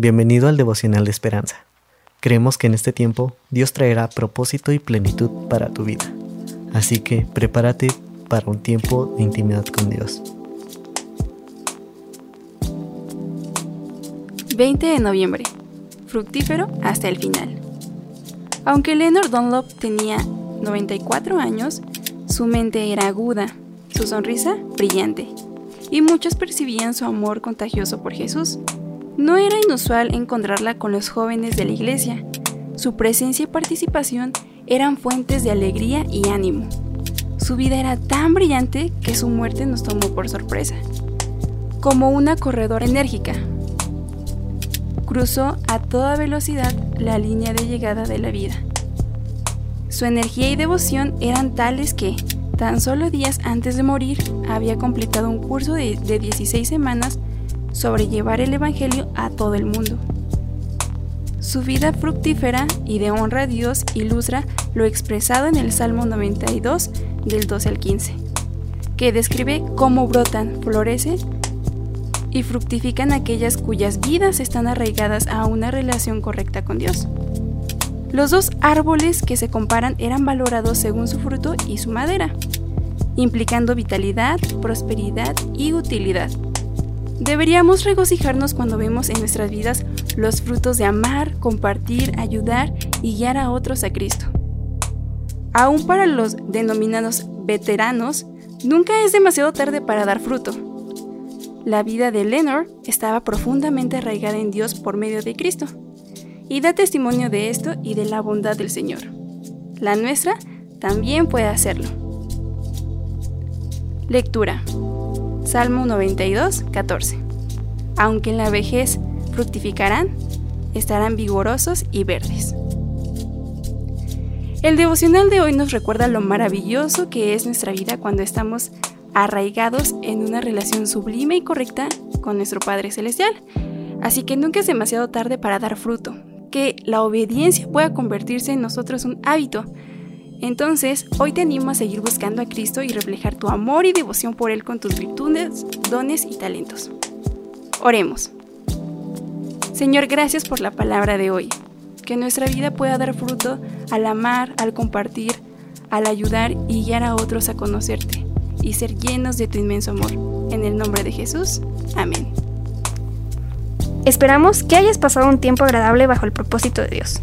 Bienvenido al devocional de esperanza. Creemos que en este tiempo Dios traerá propósito y plenitud para tu vida. Así que prepárate para un tiempo de intimidad con Dios. 20 de noviembre. Fructífero hasta el final. Aunque Leonard Dunlop tenía 94 años, su mente era aguda, su sonrisa brillante, y muchos percibían su amor contagioso por Jesús. No era inusual encontrarla con los jóvenes de la iglesia. Su presencia y participación eran fuentes de alegría y ánimo. Su vida era tan brillante que su muerte nos tomó por sorpresa. Como una corredora enérgica, cruzó a toda velocidad la línea de llegada de la vida. Su energía y devoción eran tales que, tan solo días antes de morir, había completado un curso de, de 16 semanas sobre llevar el Evangelio a todo el mundo. Su vida fructífera y de honra a Dios ilustra lo expresado en el Salmo 92 del 12 al 15, que describe cómo brotan, florecen y fructifican aquellas cuyas vidas están arraigadas a una relación correcta con Dios. Los dos árboles que se comparan eran valorados según su fruto y su madera, implicando vitalidad, prosperidad y utilidad. Deberíamos regocijarnos cuando vemos en nuestras vidas los frutos de amar, compartir, ayudar y guiar a otros a Cristo. Aún para los denominados veteranos, nunca es demasiado tarde para dar fruto. La vida de Leonard estaba profundamente arraigada en Dios por medio de Cristo, y da testimonio de esto y de la bondad del Señor. La nuestra también puede hacerlo. Lectura. Salmo 92, 14. Aunque en la vejez fructificarán, estarán vigorosos y verdes. El devocional de hoy nos recuerda lo maravilloso que es nuestra vida cuando estamos arraigados en una relación sublime y correcta con nuestro Padre Celestial. Así que nunca es demasiado tarde para dar fruto, que la obediencia pueda convertirse en nosotros un hábito, entonces, hoy te animo a seguir buscando a Cristo y reflejar tu amor y devoción por Él con tus virtudes, dones y talentos. Oremos. Señor, gracias por la palabra de hoy. Que nuestra vida pueda dar fruto al amar, al compartir, al ayudar y guiar a otros a conocerte y ser llenos de tu inmenso amor. En el nombre de Jesús. Amén. Esperamos que hayas pasado un tiempo agradable bajo el propósito de Dios.